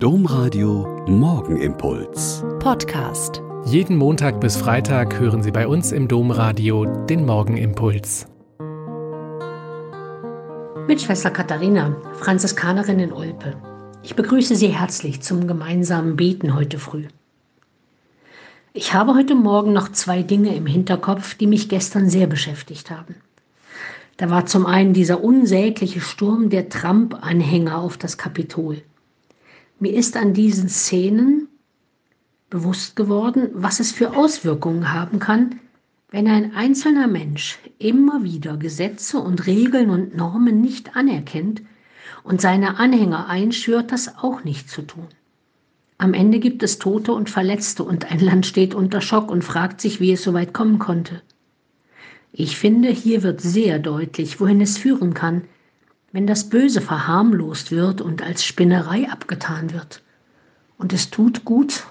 Domradio Morgenimpuls. Podcast. Jeden Montag bis Freitag hören Sie bei uns im Domradio den Morgenimpuls. Mit Schwester Katharina, Franziskanerin in Olpe. Ich begrüße Sie herzlich zum gemeinsamen Beten heute früh. Ich habe heute Morgen noch zwei Dinge im Hinterkopf, die mich gestern sehr beschäftigt haben. Da war zum einen dieser unsägliche Sturm der Trump-Anhänger auf das Kapitol. Mir ist an diesen Szenen bewusst geworden, was es für Auswirkungen haben kann, wenn ein einzelner Mensch immer wieder Gesetze und Regeln und Normen nicht anerkennt und seine Anhänger einschwört, das auch nicht zu tun. Am Ende gibt es Tote und Verletzte und ein Land steht unter Schock und fragt sich, wie es so weit kommen konnte. Ich finde, hier wird sehr deutlich, wohin es führen kann, wenn das Böse verharmlost wird und als Spinnerei abgetan wird. Und es tut gut,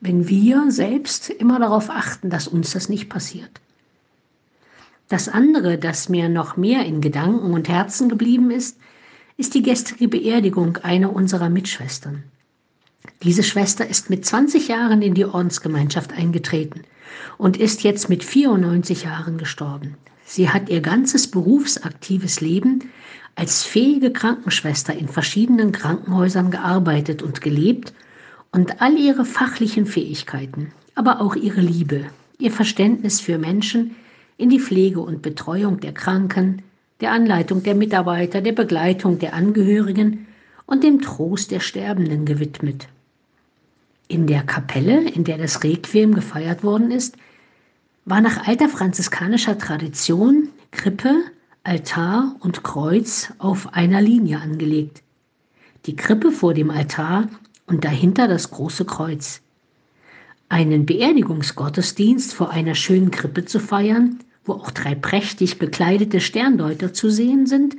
wenn wir selbst immer darauf achten, dass uns das nicht passiert. Das andere, das mir noch mehr in Gedanken und Herzen geblieben ist, ist die gestrige Beerdigung einer unserer Mitschwestern. Diese Schwester ist mit 20 Jahren in die Ordensgemeinschaft eingetreten und ist jetzt mit 94 Jahren gestorben. Sie hat ihr ganzes berufsaktives Leben als fähige Krankenschwester in verschiedenen Krankenhäusern gearbeitet und gelebt und all ihre fachlichen Fähigkeiten, aber auch ihre Liebe, ihr Verständnis für Menschen in die Pflege und Betreuung der Kranken, der Anleitung der Mitarbeiter, der Begleitung der Angehörigen und dem Trost der Sterbenden gewidmet. In der Kapelle, in der das Requiem gefeiert worden ist, war nach alter franziskanischer Tradition Krippe, Altar und Kreuz auf einer Linie angelegt. Die Krippe vor dem Altar und dahinter das große Kreuz. Einen Beerdigungsgottesdienst vor einer schönen Krippe zu feiern, wo auch drei prächtig bekleidete Sterndeuter zu sehen sind,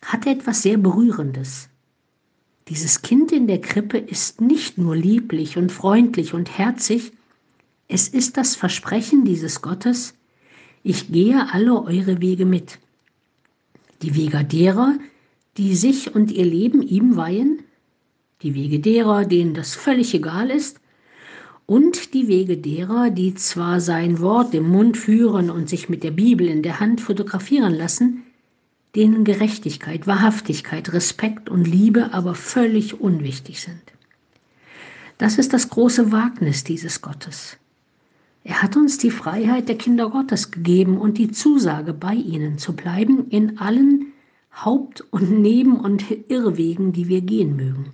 hat etwas sehr Berührendes. Dieses Kind in der Krippe ist nicht nur lieblich und freundlich und herzig, es ist das Versprechen dieses Gottes, ich gehe alle eure Wege mit. Die Wege derer, die sich und ihr Leben ihm weihen, die Wege derer, denen das völlig egal ist, und die Wege derer, die zwar sein Wort im Mund führen und sich mit der Bibel in der Hand fotografieren lassen, denen Gerechtigkeit, Wahrhaftigkeit, Respekt und Liebe aber völlig unwichtig sind. Das ist das große Wagnis dieses Gottes. Er hat uns die Freiheit der Kinder Gottes gegeben und die Zusage, bei ihnen zu bleiben in allen Haupt- und Neben- und Irrwegen, die wir gehen mögen.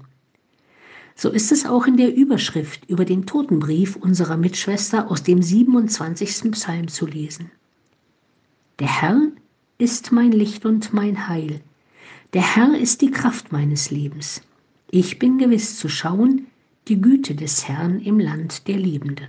So ist es auch in der Überschrift über den Totenbrief unserer Mitschwester aus dem 27. Psalm zu lesen. Der Herr ist mein Licht und mein Heil. Der Herr ist die Kraft meines Lebens. Ich bin gewiss zu schauen die Güte des Herrn im Land der Liebenden.